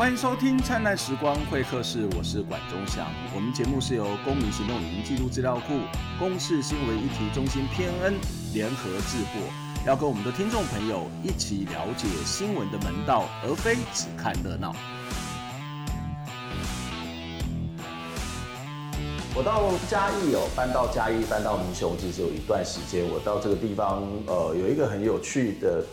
欢迎收听《灿烂时光会客室》，我是管中祥。我们节目是由公民行动影音记录资料库、公视新闻议题中心偏恩联合制作，要跟我们的听众朋友一起了解新闻的门道，而非只看热闹。我到嘉义哦，搬到嘉义，搬到民雄，其实有一段时间。我到这个地方，呃，有一个很有趣的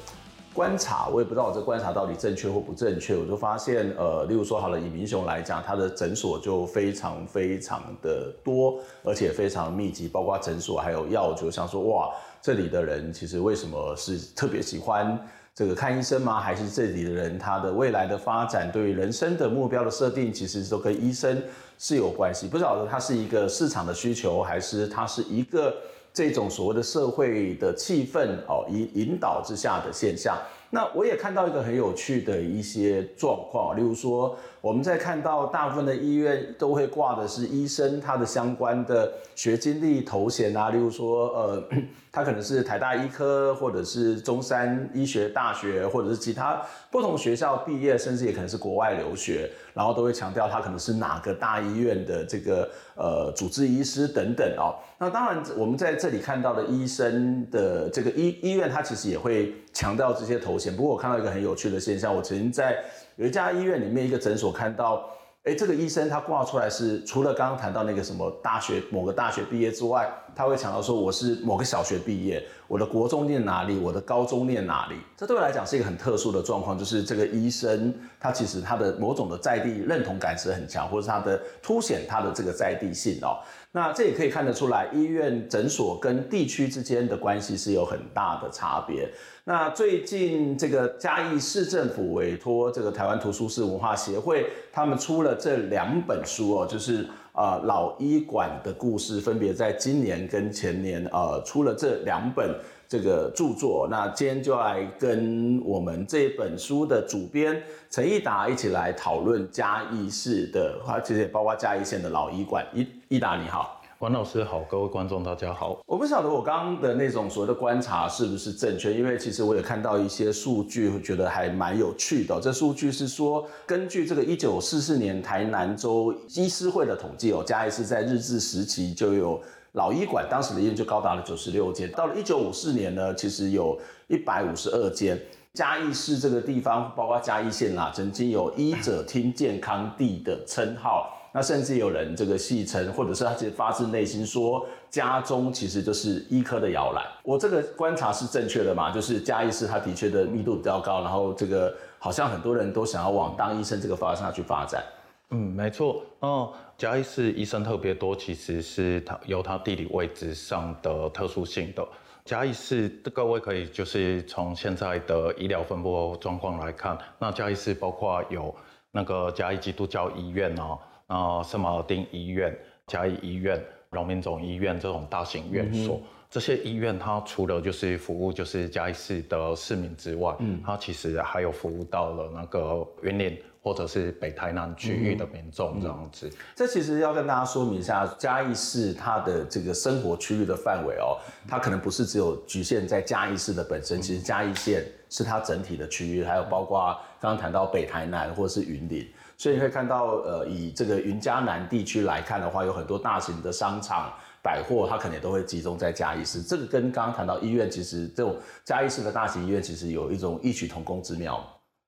观察，我也不知道我这观察到底正确或不正确。我就发现，呃，例如说好了，以民雄来讲，他的诊所就非常非常的多，而且非常密集，包括诊所还有药，就像说哇，这里的人其实为什么是特别喜欢这个看医生吗？还是这里的人他的未来的发展，对于人生的目标的设定，其实都跟医生。是有关系，不晓得它是一个市场的需求，还是它是一个这种所谓的社会的气氛哦引引导之下的现象。那我也看到一个很有趣的一些状况，例如说，我们在看到大部分的医院都会挂的是医生他的相关的学经历头衔啊，例如说，呃，他可能是台大医科，或者是中山医学大学，或者是其他不同学校毕业，甚至也可能是国外留学，然后都会强调他可能是哪个大医院的这个呃主治医师等等哦。那当然，我们在这里看到的医生的这个医医院，他其实也会强调这些头衔。不过我看到一个很有趣的现象，我曾经在有一家医院里面一个诊所看到。哎，这个医生他挂出来是除了刚刚谈到那个什么大学某个大学毕业之外，他会强调说我是某个小学毕业，我的国中念哪里，我的高中念哪里。这对我来讲是一个很特殊的状况，就是这个医生他其实他的某种的在地认同感是很强，或者是他的凸显他的这个在地性哦。那这也可以看得出来，医院诊所跟地区之间的关系是有很大的差别。那最近这个嘉义市政府委托这个台湾图书室文化协会，他们出了这两本书哦，就是呃老医馆的故事，分别在今年跟前年呃出了这两本这个著作。那今天就来跟我们这本书的主编陈义达一起来讨论嘉义市的，其实也包括嘉义县的老医馆。义义达你好。管老师好，各位观众大家好。我不晓得我刚刚的那种所谓的观察是不是正确，因为其实我也看到一些数据，会觉得还蛮有趣的。这数据是说，根据这个一九四四年台南州医师会的统计哦，嘉义市在日治时期就有老医馆，当时的医院就高达了九十六间。到了一九五四年呢，其实有一百五十二间。嘉义市这个地方，包括嘉义县啦，曾经有医者听健康地的称号。那甚至有人这个戏称，或者是他其实发自内心说，家中其实就是医科的摇篮。我这个观察是正确的吗？就是嘉义市它的确的密度比较高，然后这个好像很多人都想要往当医生这个方向去发展。嗯，没错。哦，嘉义市医生特别多，其实是它有它地理位置上的特殊性的。嘉义市各位可以就是从现在的医疗分布状况来看，那嘉义市包括有那个嘉义基督教医院哦。啊，圣马尔丁医院、嘉义医院、荣民总医院这种大型院所，嗯、这些医院它除了就是服务就是嘉义市的市民之外，嗯，它其实还有服务到了那个云林或者是北台南区域的民众这样子。嗯嗯、这其实要跟大家说明一下，嘉义市它的这个生活区域的范围哦，它可能不是只有局限在嘉义市的本身，其实嘉义县是它整体的区域，还有包括刚刚谈到北台南或是云林。所以你会看到，呃，以这个云嘉南地区来看的话，有很多大型的商场、百货，它可能也都会集中在嘉义市。这个跟刚刚谈到医院，其实这种嘉义市的大型医院，其实有一种异曲同工之妙。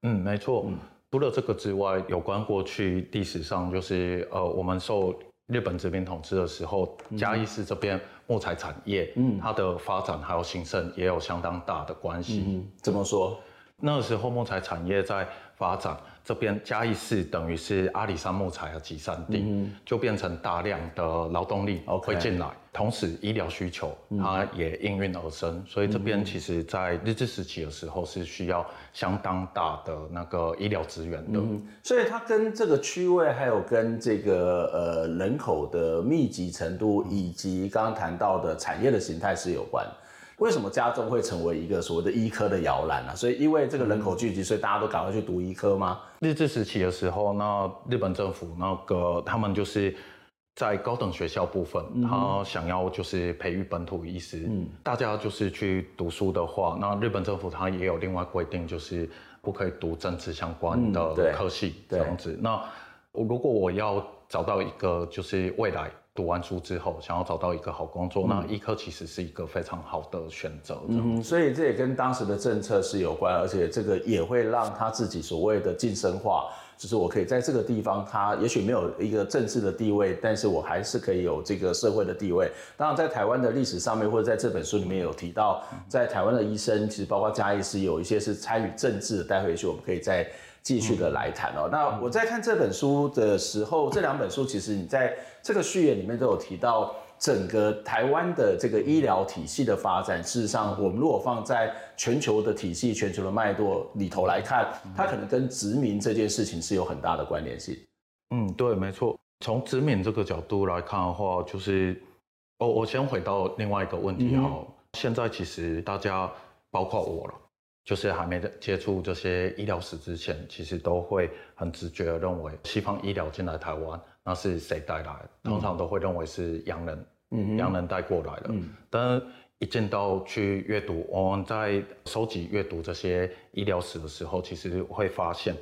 嗯，没错。嗯，除了这个之外，有关过去历史上，就是呃，我们受日本殖民统治的时候，嘉义市这边木材产业，嗯，它的发展还有兴盛也有相当大的关系。嗯，怎么说？那个时候木材产业在发展。这边嘉义市等于是阿里山木材的集散地，嗯、就变成大量的劳动力会进来.同时医疗需求它也应运而生，嗯、所以这边其实在日治时期的时候是需要相当大的那个医疗资源的，嗯、所以它跟这个区位还有跟这个呃人口的密集程度以及刚刚谈到的产业的形态是有关。为什么家中会成为一个所谓的医科的摇篮呢？所以因为这个人口聚集，所以大家都赶快去读医科吗？日治时期的时候，那日本政府那个他们就是在高等学校部分，嗯、他想要就是培育本土医师，嗯，大家就是去读书的话，那日本政府他也有另外规定，就是不可以读政治相关的科系，嗯、这样子。那如果我要找到一个就是未来。读完书之后，想要找到一个好工作，嗯、那医科其实是一个非常好的选择。嗯，所以这也跟当时的政策是有关，而且这个也会让他自己所谓的晋升化，就是我可以在这个地方，他也许没有一个政治的地位，但是我还是可以有这个社会的地位。当然，在台湾的历史上面，或者在这本书里面有提到，在台湾的医生，其实包括嘉医师，有一些是参与政治的。待会也许我们可以再。继续的来谈哦。那我在看这本书的时候，这两本书其实你在这个序言里面都有提到，整个台湾的这个医疗体系的发展。事实上，我们如果放在全球的体系、全球的脉络里头来看，它可能跟殖民这件事情是有很大的关联性。嗯，对，没错。从殖民这个角度来看的话，就是哦我先回到另外一个问题哈。嗯、现在其实大家，包括我了。就是还没接触这些医疗史之前，其实都会很直觉的认为西方医疗进来台湾，那是谁带来？通常都会认为是洋人，嗯，洋人带过来的。嗯，但是一见到去阅读，我们在收集阅读这些医疗史的时候，其实会发现，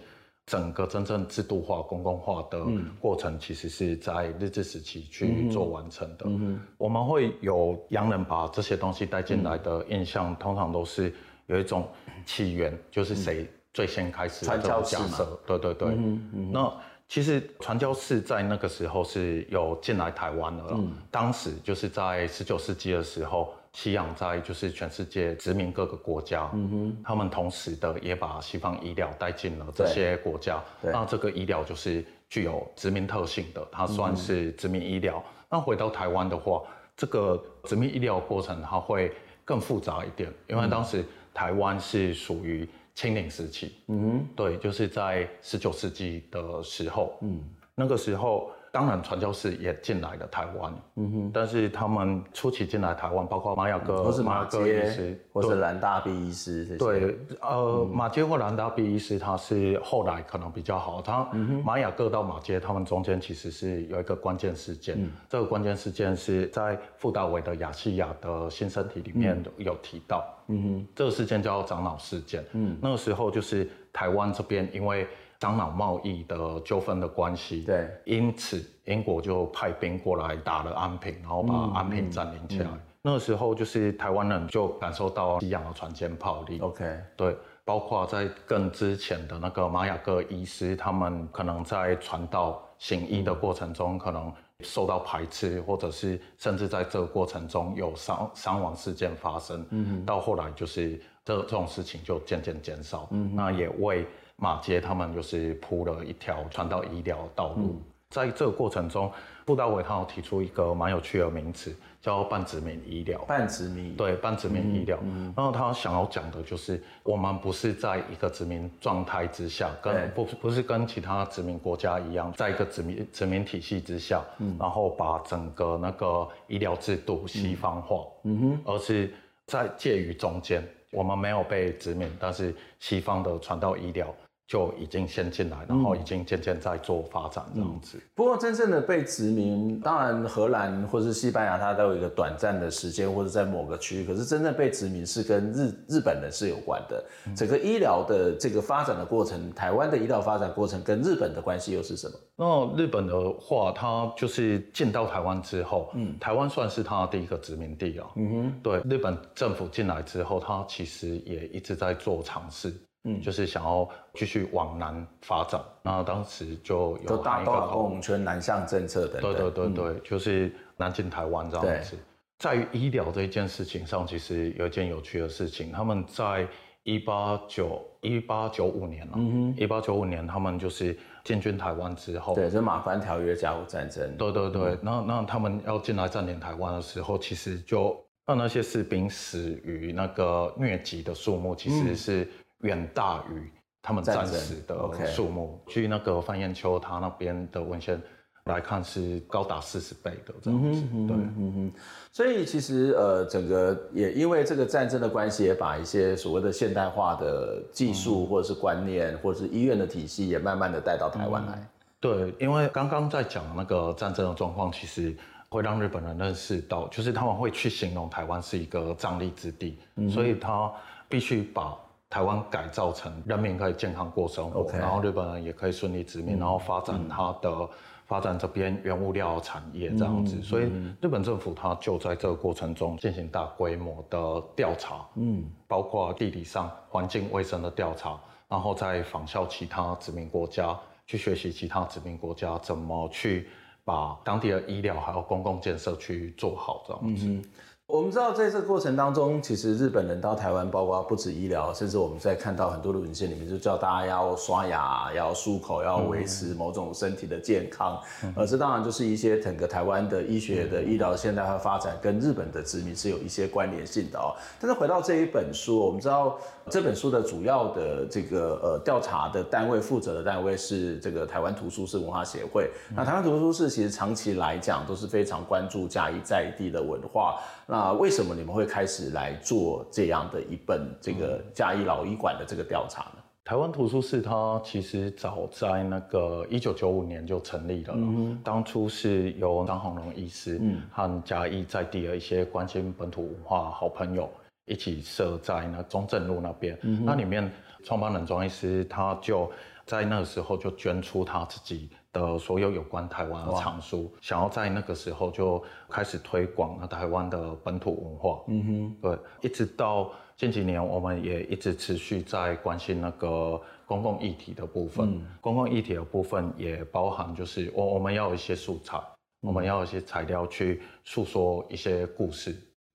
整个真正制度化、公共化的过程，其实是在日治时期去做完成的。嗯，我们会有洋人把这些东西带进来的印象，通常都是。有一种起源，就是谁最先开始的这种假设，对对对。嗯嗯、那其实传教士在那个时候是有进来台湾的。嗯、当时就是在十九世纪的时候，西洋在就是全世界殖民各个国家，嗯、哼他们同时的也把西方医疗带进了这些国家。那这个医疗就是具有殖民特性的，它算是殖民医疗。嗯、那回到台湾的话，这个殖民医疗过程它会更复杂一点，因为当时。台湾是属于清领时期，嗯哼，对，就是在十九世纪的时候，嗯，那个时候。当然，传教士也进来了台湾，嗯哼，但是他们初期进来台湾，包括马雅哥、或是马哥医师，或是兰大毕医师，对，呃，马杰或兰大毕医师，他是后来可能比较好。他马雅哥到马街，他们中间其实是有一个关键事件，这个关键事件是在傅大伟的亚细亚的新身体里面有提到，嗯哼，这个事件叫长老事件，嗯，那个时候就是台湾这边因为。樟脑贸易的纠纷的关系，对，因此英国就派兵过来打了安平，然后把安平占领起来。嗯嗯、那个时候，就是台湾人就感受到西洋的船坚炮利。OK，对，包括在更之前的那个马雅各医师，他们可能在传道行医的过程中，可能受到排斥，或者是甚至在这个过程中有伤伤亡事件发生。嗯哼，到后来就是这这种事情就渐渐减少。嗯，那也为。马街他们就是铺了一条传道医疗道路，嗯、在这个过程中，布道伟他有提出一个蛮有趣的名词，叫半殖民医疗。半殖民，对，半殖民医疗。嗯嗯、然后他想要讲的就是，我们不是在一个殖民状态之下，跟不不是跟其他殖民国家一样，在一个殖民殖民体系之下，嗯、然后把整个那个医疗制度西方化，嗯哼，而是在介于中间，我们没有被殖民，但是西方的传道医疗。就已经先进来，然后已经渐渐在做发展这样子。嗯、不过，真正的被殖民，当然荷兰或是西班牙，它都有一个短暂的时间，或者在某个区域。可是，真正被殖民是跟日日本人是有关的。整个医疗的这个发展的过程，台湾的医疗发展过程跟日本的关系又是什么？那日本的话，它就是进到台湾之后，嗯，台湾算是它的第一个殖民地啊。嗯哼，对，日本政府进来之后，它其实也一直在做尝试。嗯，就是想要继续往南发展，那当时就有大动共圈南向政策的，对对对对，嗯、就是南进台湾这样子。在于医疗这一件事情上，其实有一件有趣的事情，他们在一八九一八九五年了，一八九五年他们就是进军台湾之后，对，就是马关条约甲午战争，对对对，那、嗯、那他们要进来占领台湾的时候，其实就让那些士兵死于那个疟疾的数目，其实是、嗯。远大于他们战死的数目。据那个范彦秋他那边的文献来看，是高达四十倍的这样子。对，嗯哼。所以其实呃，整个也因为这个战争的关系，也把一些所谓的现代化的技术或者是观念，或者是医院的体系，也慢慢的带到台湾来。对，因为刚刚在讲那个战争的状况，其实会让日本人认识到，就是他们会去形容台湾是一个战力之地，嗯、所以他必须把台湾改造成人民可以健康过生活.然后日本人也可以顺利殖民，嗯、然后发展它的。嗯发展这边原物料产业这样子，嗯、所以日本政府它就在这个过程中进行大规模的调查，嗯，包括地理上环境卫生的调查，然后再仿效其他殖民国家，去学习其他殖民国家怎么去把当地的医疗还有公共建设去做好这样子。嗯我们知道，在这个过程当中，其实日本人到台湾，包括不止医疗，甚至我们在看到很多的文献里面，就叫大家要刷牙、要漱口、要维持某种身体的健康。嗯、而这当然就是一些整个台湾的医学的医疗现代化发展跟日本的殖民是有一些关联性的哦。但是回到这一本书，我们知道这本书的主要的这个呃调查的单位、负责的单位是这个台湾图书室文化协会。那台湾图书室其实长期来讲都是非常关注嘉义在地的文化。那为什么你们会开始来做这样的一本这个嘉义老医馆的这个调查呢？台湾图书室它其实早在那个一九九五年就成立了，嗯、当初是由张宏荣医师和嘉义在地的一些关心本土文化好朋友一起设在那中正路那边，嗯、那里面创办人庄医师他就在那个时候就捐出他自己。的所有有关台湾的藏书，想要在那个时候就开始推广台湾的本土文化。嗯哼，对，一直到近几年，我们也一直持续在关心那个公共议题的部分。嗯、公共议题的部分也包含就是我我们要有一些素材，嗯、我们要有一些材料去诉说一些故事，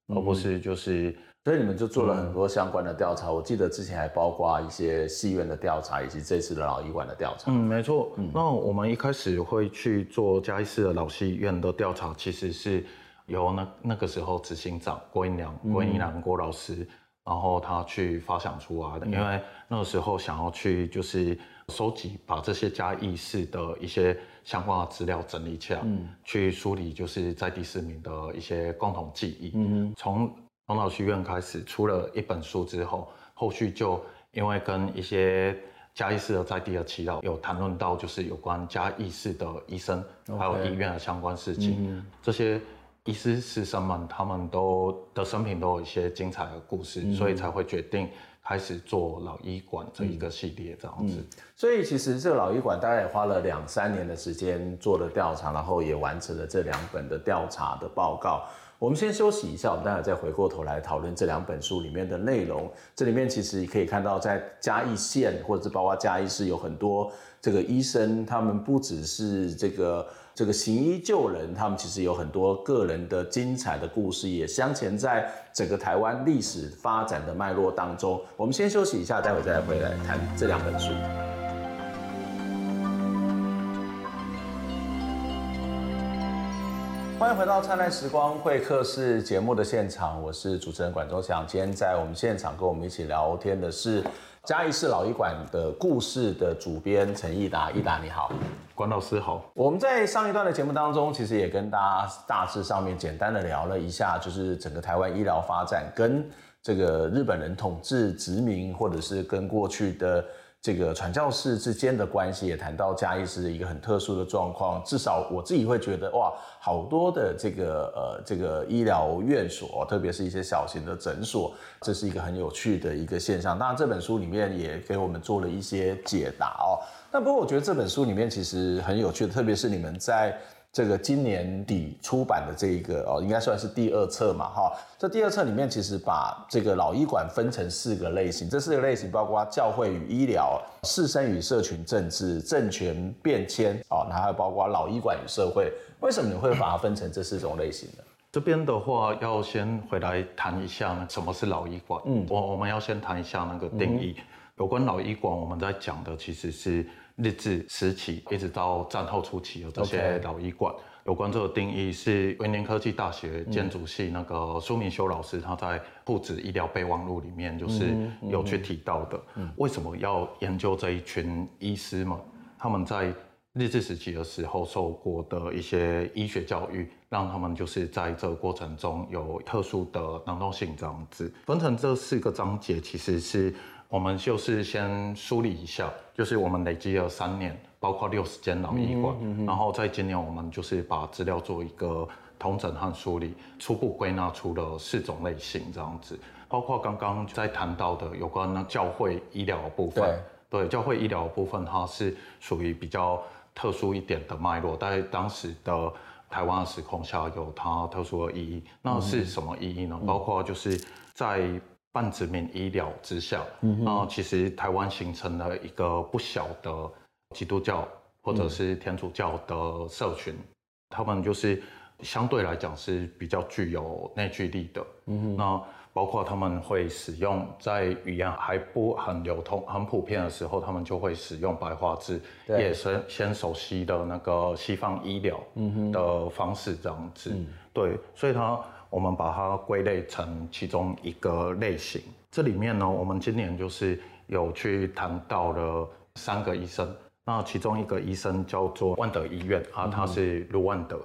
嗯、而不是就是。所以你们就做了很多相关的调查，嗯、我记得之前还包括一些戏院的调查，以及这次的老医馆的调查。嗯，没错。嗯、那我们一开始会去做嘉义市的老戏院的调查，其实是由那那个时候执行长郭英良、郭英良郭老师，然后他去发想出来的。嗯、因为那个时候想要去就是收集，把这些嘉义市的一些相关的资料整理起来，嗯、去梳理就是在地市民的一些共同记忆。嗯，从从老戏院开始出了一本书之后，后续就因为跟一些嘉义市的在地的祈祷有谈论到，就是有关嘉义市的医生还有医院的相关事情。这些医师师生们，他们都的生平都有一些精彩的故事，嗯、所以才会决定开始做老医馆这一个系列这样子。嗯、所以其实这个老医馆大概也花了两三年的时间做了调查，然后也完成了这两本的调查的报告。我们先休息一下，我们待会再回过头来讨论这两本书里面的内容。这里面其实可以看到，在嘉义县或者是包括嘉义市有很多这个医生，他们不只是这个这个行医救人，他们其实有很多个人的精彩的故事，也镶嵌在整个台湾历史发展的脉络当中。我们先休息一下，待会再回来谈这两本书。欢迎回到《灿烂时光会客室》节目的现场，我是主持人管中祥。今天在我们现场跟我们一起聊天的是嘉义市老医馆的故事的主编陈奕达，奕达你好，管老师好。我们在上一段的节目当中，其实也跟大家大致上面简单的聊了一下，就是整个台湾医疗发展跟这个日本人统治殖民，或者是跟过去的。这个传教士之间的关系也谈到嘉义是一个很特殊的状况，至少我自己会觉得哇，好多的这个呃这个医疗院所，特别是一些小型的诊所，这是一个很有趣的一个现象。当然这本书里面也给我们做了一些解答哦。那不过我觉得这本书里面其实很有趣的，特别是你们在。这个今年底出版的这一个哦，应该算是第二册嘛，哈。这第二册里面其实把这个老医馆分成四个类型，这四个类型包括教会与医疗、士绅与社群政治、政权变迁哦，然后还有包括老医馆与社会。为什么你会把它分成这四种类型呢？这边的话要先回来谈一下什么是老医馆。嗯，我我们要先谈一下那个定义。嗯、有关老医馆，我们在讲的其实是。日治时期一直到战后初期有这些老医馆.有关这个定义是云林科技大学建筑系那个苏明修老师他在《不止医疗备忘录》里面就是有去提到的。为什么要研究这一群医师们？他们在日治时期的时候受过的一些医学教育，让他们就是在这个过程中有特殊的能动性这样子。分成这四个章节，其实是。我们就是先梳理一下，就是我们累积了三年，包括六十间老医馆，嗯嗯、然后在今年我们就是把资料做一个统整和梳理，初步归纳出了四种类型这样子，包括刚刚在谈到的有关那教会医疗部分，对，对，教会医疗部分它是属于比较特殊一点的脉络，在当时的台湾的时空下有它特殊的意义，那是什么意义呢？嗯、包括就是在半殖民医疗之下，嗯，那其实台湾形成了一个不小的基督教或者是天主教的社群，嗯、他们就是。相对来讲是比较具有内聚力的，嗯，那包括他们会使用在语言还不很流通、很普遍的时候，他们就会使用白话字，也是先熟悉的那个西方医疗的方式这样子，嗯、对，所以它我们把它归类成其中一个类型。这里面呢，我们今年就是有去谈到了三个医生，那其中一个医生叫做万德医院啊，他是卢万德。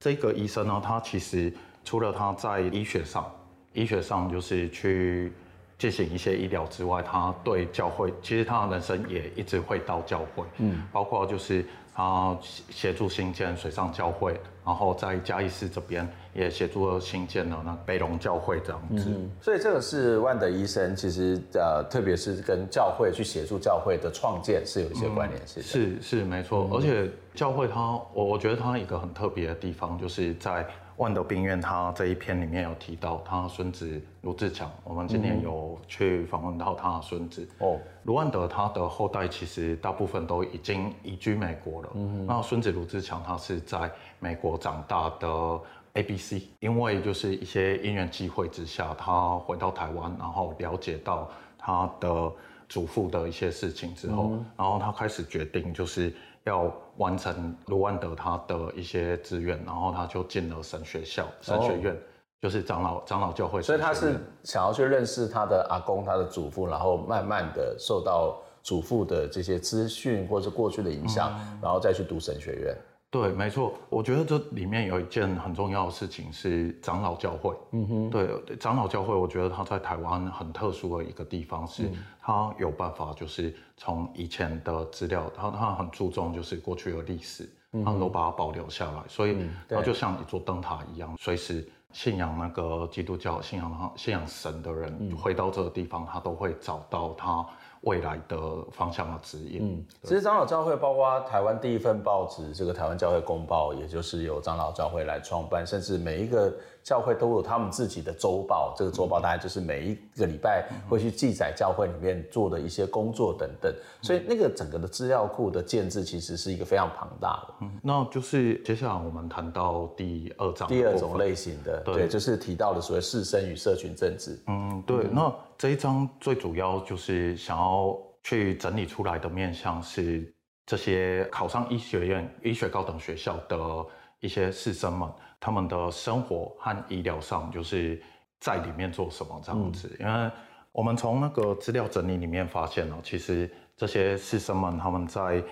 这个医生呢，他其实除了他在医学上，医学上就是去进行一些医疗之外，他对教会，其实他的人生也一直会到教会，嗯，包括就是他协助新建水上教会，然后在嘉义市这边也协助了兴建了那北龙教会这样子。嗯，所以这个是万德医生，其实呃，特别是跟教会去协助教会的创建是有一些关联性的。是是没错，嗯，而且。教会它，我我觉得它一个很特别的地方，就是在万德病院，他这一篇里面有提到他孙子卢志强。我们今年有去访问到他的孙子哦，卢万德他的后代其实大部分都已经移居美国了。嗯哼，那孙子卢志强他是在美国长大的 ABC，因为就是一些因缘际会之下，他回到台湾，然后了解到他的祖父的一些事情之后，嗯、然后他开始决定就是。要完成卢万德他的一些志愿，然后他就进了神学校、神学院，就是长老长老教会。所以他是想要去认识他的阿公、他的祖父，然后慢慢的受到祖父的这些资讯或者是过去的影响，嗯、然后再去读神学院。对，没错，我觉得这里面有一件很重要的事情是长老教会。嗯哼，对，长老教会，我觉得它在台湾很特殊的一个地方是，它有办法就是从以前的资料，他他很注重就是过去的历史，他都把它保留下来，所以它就像一座灯塔一样，随时信仰那个基督教、信仰信仰神的人回到这个地方，他都会找到他。未来的方向和指引。嗯，其实长老教会包括台湾第一份报纸，这个台湾教会公报，也就是由长老教会来创办，甚至每一个教会都有他们自己的周报。这个周报大概就是每一个礼拜会去记载教会里面做的一些工作等等。所以那个整个的资料库的建制，其实是一个非常庞大的。嗯，那就是接下来我们谈到第二章，第二种类型的，对，对，就是提到的所谓士绅与社群政治。嗯，对，那。这一章最主要就是想要去整理出来的面向是这些考上医学院、医学高等学校的一些士绅们，他们的生活和医疗上就是在里面做什么这样子。嗯、因为我们从那个资料整理里面发现哦，其实这些士绅们他们在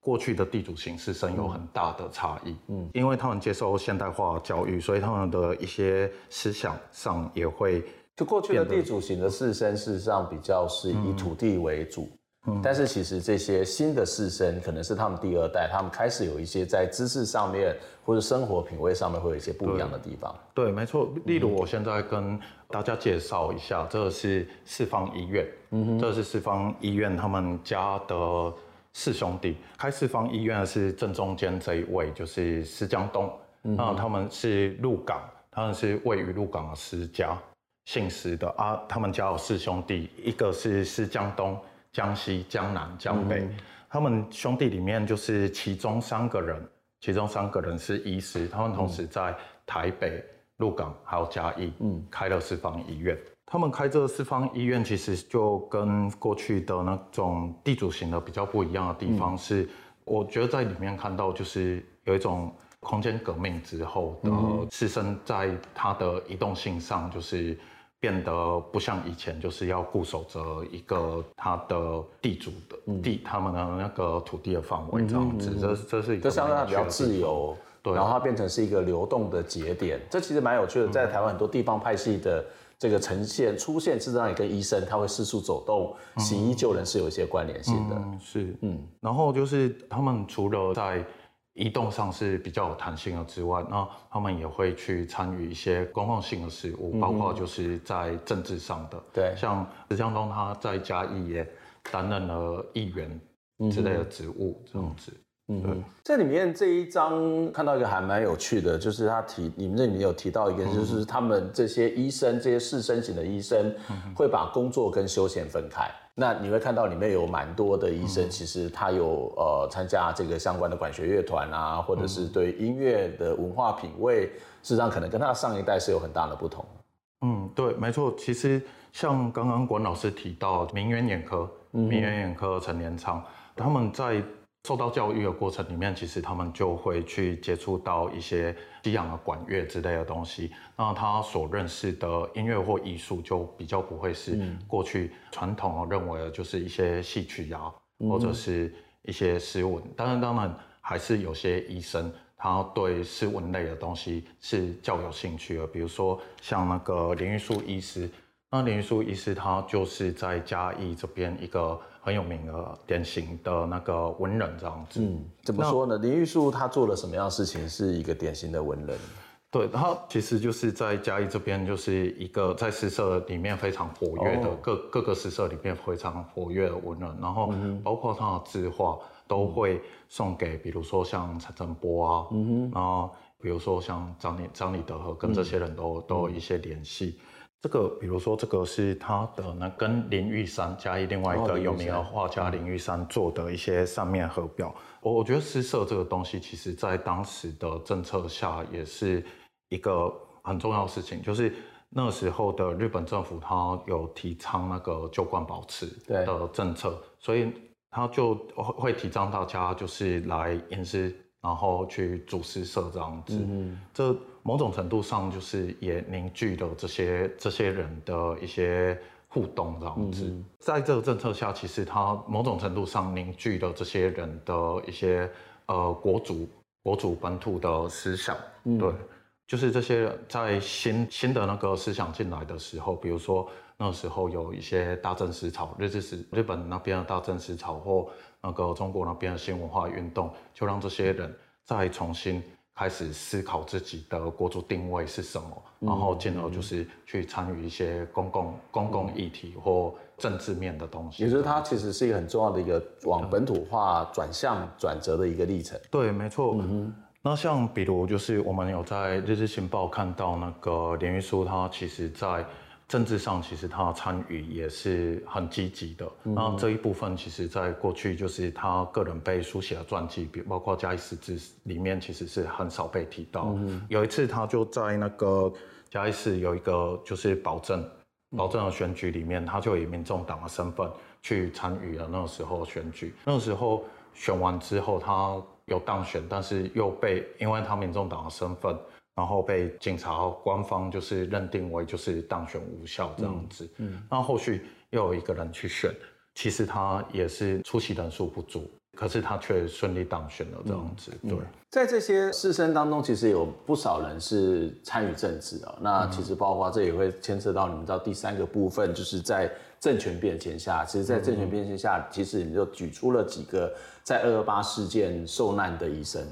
过去的地主型士绅有很大的差异。嗯，因为他们接受现代化教育，所以他们的一些思想上也会。就过去的地主型的士绅，事实上比较是以土地为主，嗯，但是其实这些新的士绅可能是他们第二代，他们开始有一些在知识上面或者生活品味上面会有一些不一样的地方。对，对，没错。例如我现在跟大家介绍一下，这个是四方医院，嗯哼，这是四方医院他们家的四兄弟开四方医院的是正中间这一位，就是施江东，嗯哼，他们是鹿港，他们是位于鹿港的施家。姓施的啊，他们家有四兄弟，一个是施江东、江西、江南、江北。嗯、他们兄弟里面就是其中三个人，其中三个人是医师，他们同时在台北、鹿港还有嘉义，嗯，开了四方医院。他们开这个四方医院，其实就跟过去的那种地主型的比较不一样的地方是，嗯、我觉得在里面看到就是有一种空间革命之后的士绅，在他的移动性上就是。变得不像以前，就是要固守着一个他的地主的地，嗯、他们的那个土地的范围这样子。嗯、这这是一个这相对比较自由，对。然后它变成是一个流动的节点，这其实蛮有趣的。在台湾很多地方派系的这个呈现出现，事实上也跟医生他会四处走动、行医救人是有一些关联性的。嗯、是，嗯，然后就是他们除了在移动上是比较有弹性的之外，那他们也会去参与一些公共性的事务，包括就是在政治上的，对，像石江东他在嘉义也担任了议员之类的职务，这样子。嗯，这里面这一章看到一个还蛮有趣的，就是他提你们这里面有提到一个，就是他们这些医生，这些士绅型的医生，会把工作跟休闲分开。那你会看到里面有蛮多的医生，其实他有呃参加这个相关的管弦乐团啊，或者是对音乐的文化品味，事实上可能跟他上一代是有很大的不同。嗯，对，没错。其实像刚刚管老师提到名媛眼科，名媛眼科陈年昌，他们在。受到教育的过程里面，其实他们就会去接触到一些西洋的管乐之类的东西。那他所认识的音乐或艺术，就比较不会是过去传统认为的，就是一些戏曲呀，或者是一些诗文。当然，当然还是有些医生，他对诗文类的东西是较有兴趣的。比如说像那个林玉树医师，那林玉树医师他就是在嘉义这边一个。很有名的典型的那个文人这样子，嗯，怎么说呢？林玉树他做了什么样的事情，是一个典型的文人？对，他其实就是在嘉义这边，就是一个在诗社里面非常活跃的，各各个诗社里面非常活跃的文人。然后包括他的字画都会送给，比如说像陈振波啊，然后比如说像张李张李德和，跟这些人都都有一些联系。这个，比如说，这个是他的那跟林玉山加一另外一个有名的画家林玉山做的一些扇面合表。我我觉得诗社这个东西，其实在当时的政策下也是一个很重要的事情，就是那时候的日本政府他有提倡那个旧观保持的政策，所以他就会提倡大家就是来吟诗。然后去主持社这样子，嗯、这某种程度上就是也凝聚了这些这些人的一些互动这样子。嗯、在这个政策下，其实它某种程度上凝聚了这些人的一些呃国族国族本土的思想。嗯、对，就是这些人在新新的那个思想进来的时候，比如说那时候有一些大正思潮，日治时日本那边的大正思潮或。那个中国那边的新文化运动，就让这些人再重新开始思考自己的国族定位是什么，然后进而就是去参与一些公共公共议题或政治面的东西。也就是它其实是一个很重要的一个往本土化转向转折的一个历程。对，没错。嗯哼。那像比如就是我们有在《日日新报》看到那个连玉书，他其实在。政治上其实他参与也是很积极的，那这一部分其实在过去就是他个人被书写的传记，比包括嘉义市志里面其实是很少被提到。有一次他就在那个嘉义市有一个就是保证保证的选举里面，他就以民众党的身份去参与了那个时候选举。那个时候选完之后，他有当选，但是又被因为他民众党的身份。然后被警察官方就是认定为就是当选无效这样子，嗯，那后续又有一个人去选，其实他也是出席人数不足，可是他却顺利当选了这样子。对，在这些士绅当中，其实有不少人是参与政治啊。那其实包括这也会牵涉到你们到第三个部分，就是在政权变迁下，其实，在政权变迁下，其实你就举出了几个在二二八事件受难的医生。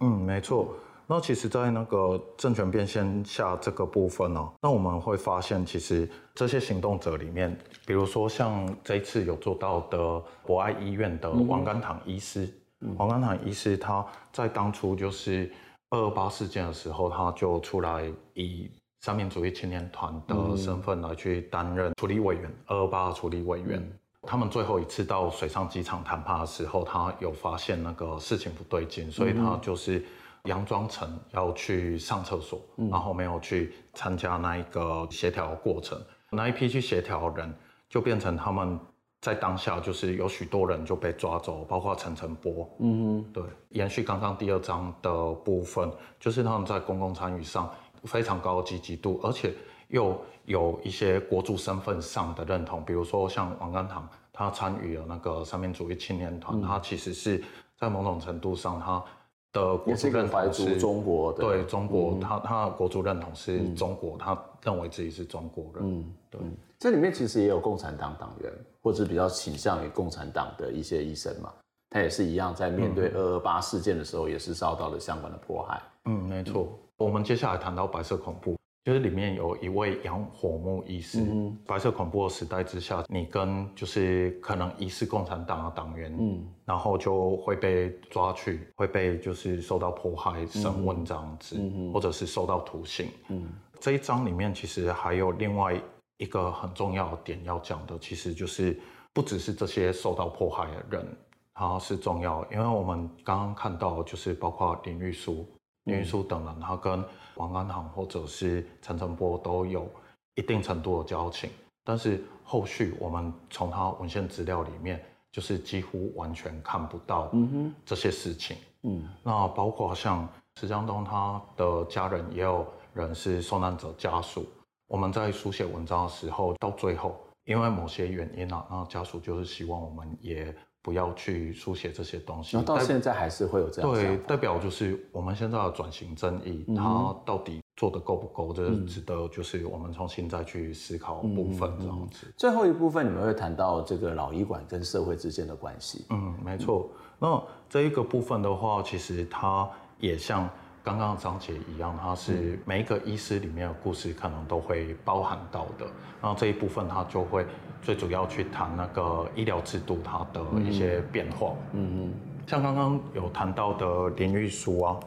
嗯，没错。那其实，在那个政权变迁下这个部分呢，那我们会发现，其实这些行动者里面，比如说像这一次有做到的博爱医院的王甘棠医师，王甘棠医师他在当初就是二二八事件的时候，他就出来以三民主义青年团的身份来去担任处理委员，二二八处理委员。他们最后一次到水上机场谈判的时候，他有发现那个事情不对劲，所以他就是。佯装成要去上厕所，然后没有去参加那一个协调的过程。那一批去协调人，就变成他们在当下就是有许多人就被抓走，包括陈晨波。嗯哼，对。延续刚刚第二章的部分，就是他们在公共参与上非常高的积极度，而且又有一些国族身份上的认同。比如说像王甘堂，他参与了那个三民主义青年团，他其实是在某种程度上他。的国族认同是中国的，对中国，他他国族认同是中国，他认为自己是中国人。嗯，对。这里面其实也有共产党党员，或者比较倾向于共产党的一些医生嘛，他也是一样，在面对二二八事件的时候，也是遭到了相关的迫害。嗯，没错。我们接下来谈到白色恐怖。就是里面有一位杨火木医师，嗯、白色恐怖的时代之下，你跟就是可能疑似共产党的党员，嗯，然后就会被抓去，会被就是受到迫害、审问这样子，嗯、或者是受到徒刑。嗯，这一章里面其实还有另外一个很重要的点要讲的，其实就是不只是这些受到迫害的人，他是重要，因为我们刚刚看到就是包括林玉书。林玉书等人，他跟王安航或者是陈澄波都有一定程度的交情，但是后续我们从他文献资料里面，就是几乎完全看不到这些事情。嗯，那包括像石江东他的家人，也有人是受难者家属。我们在书写文章的时候，到最后因为某些原因啊，那家属就是希望我们也。不要去书写这些东西。那到现在还是会有这样。对，代表就是我们现在的转型正义，嗯、它到底做得够不够？这、嗯、值得就是我们重新再去思考部分这样子。最后一部分你们会谈到这个老医馆跟社会之间的关系。嗯，没错。那这一个部分的话，其实它也像刚刚章节一样，它是每一个医师里面的故事可能都会包含到的。然后这一部分它就会。最主要去谈那个医疗制度它的一些变化，嗯嗯，像刚刚有谈到的林玉书啊，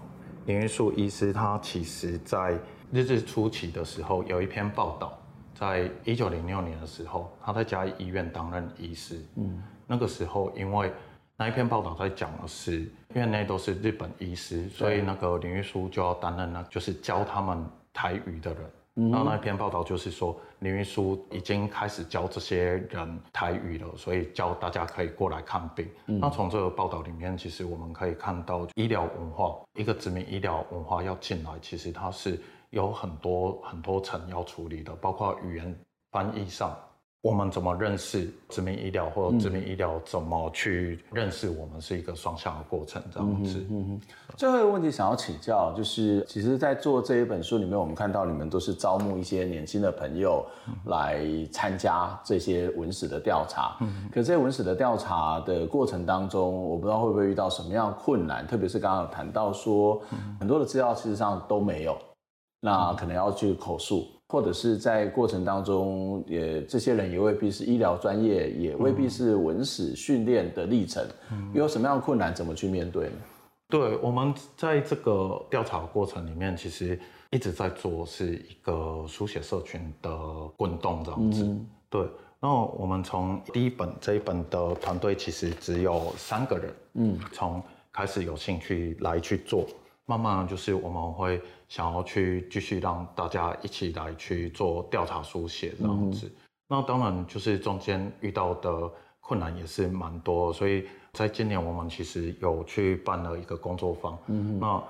林玉书医师他其实在日治初期的时候有一篇报道，在一九零六年的时候，他在嘉义医院担任医师，嗯，那个时候因为那一篇报道在讲的是院内都是日本医师，所以那个林玉书就要担任那就是教他们台语的人。然后那一篇报道就是说，林玉书已经开始教这些人台语了，所以教大家可以过来看病。嗯、那从这个报道里面，其实我们可以看到，医疗文化一个殖民医疗文化要进来，其实它是有很多很多层要处理的，包括语言翻译上。我们怎么认识殖民医疗，或者殖民医疗怎么去认识我们，是一个双向的过程，这样子。嗯嗯嗯。最后一个问题想要请教，就是其实，在做这一本书里面，我们看到你们都是招募一些年轻的朋友来参加这些文史的调查。嗯。可这些文史的调查的过程当中，我不知道会不会遇到什么样的困难，特别是刚刚有谈到说，很多的资料事实上都没有，那可能要去口述。或者是在过程当中，也这些人也未必是医疗专业，也未必是文史训练的历程，嗯、有什么样的困难，怎么去面对呢？对，我们在这个调查过程里面，其实一直在做是一个书写社群的滚动这样子。嗯、对，那我们从第一本这一本的团队其实只有三个人，嗯，从开始有兴趣来去做。慢慢就是我们会想要去继续让大家一起来去做调查书写这样子，嗯、那当然就是中间遇到的困难也是蛮多，所以在今年我们其实有去办了一个工作坊，嗯，那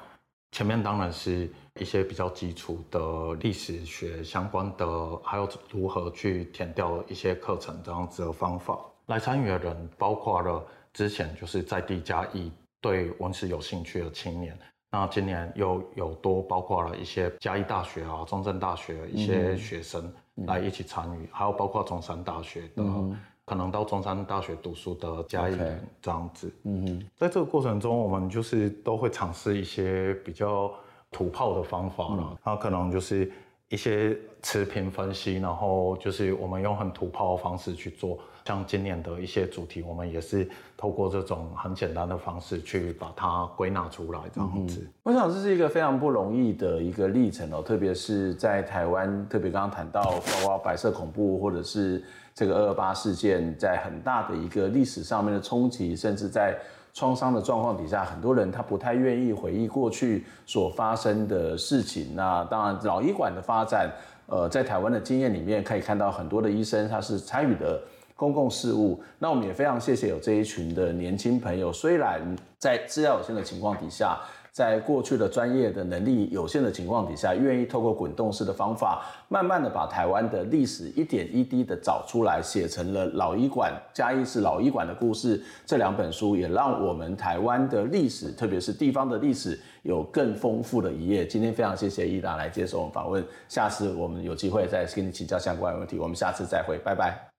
前面当然是一些比较基础的历史学相关的，还有如何去填掉一些课程这样子的方法。来参与的人包括了之前就是在地嘉义对文史有兴趣的青年。那今年又有多包括了一些嘉义大学啊、中正大学一些学生来一起参与，嗯、还有包括中山大学的，嗯、可能到中山大学读书的嘉义人这样子。嗯哼，在这个过程中，我们就是都会尝试一些比较土炮的方法了，那、嗯、可能就是。一些持平分析，然后就是我们用很土炮的方式去做，像今年的一些主题，我们也是透过这种很简单的方式去把它归纳出来，这样子。我想这是一个非常不容易的一个历程哦，特别是在台湾，特别刚刚谈到包括白色恐怖或者是这个二二八事件，在很大的一个历史上面的冲击，甚至在。创伤的状况底下，很多人他不太愿意回忆过去所发生的事情。那当然，老医馆的发展，呃，在台湾的经验里面，可以看到很多的医生他是参与的公共事务。那我们也非常谢谢有这一群的年轻朋友，虽然在资料有限的情况底下，在过去的专业的能力有限的情况底下，愿意透过滚动式的方法，慢慢的把台湾的历史一点一滴的找出来，写成了老医馆嘉义市老医馆的故事这两本书，也让我们台湾的历史，特别是地方的历史，有更丰富的一页。今天非常谢谢伊达来接受我们访问，下次我们有机会再跟你请教相关的问题，我们下次再会，拜拜。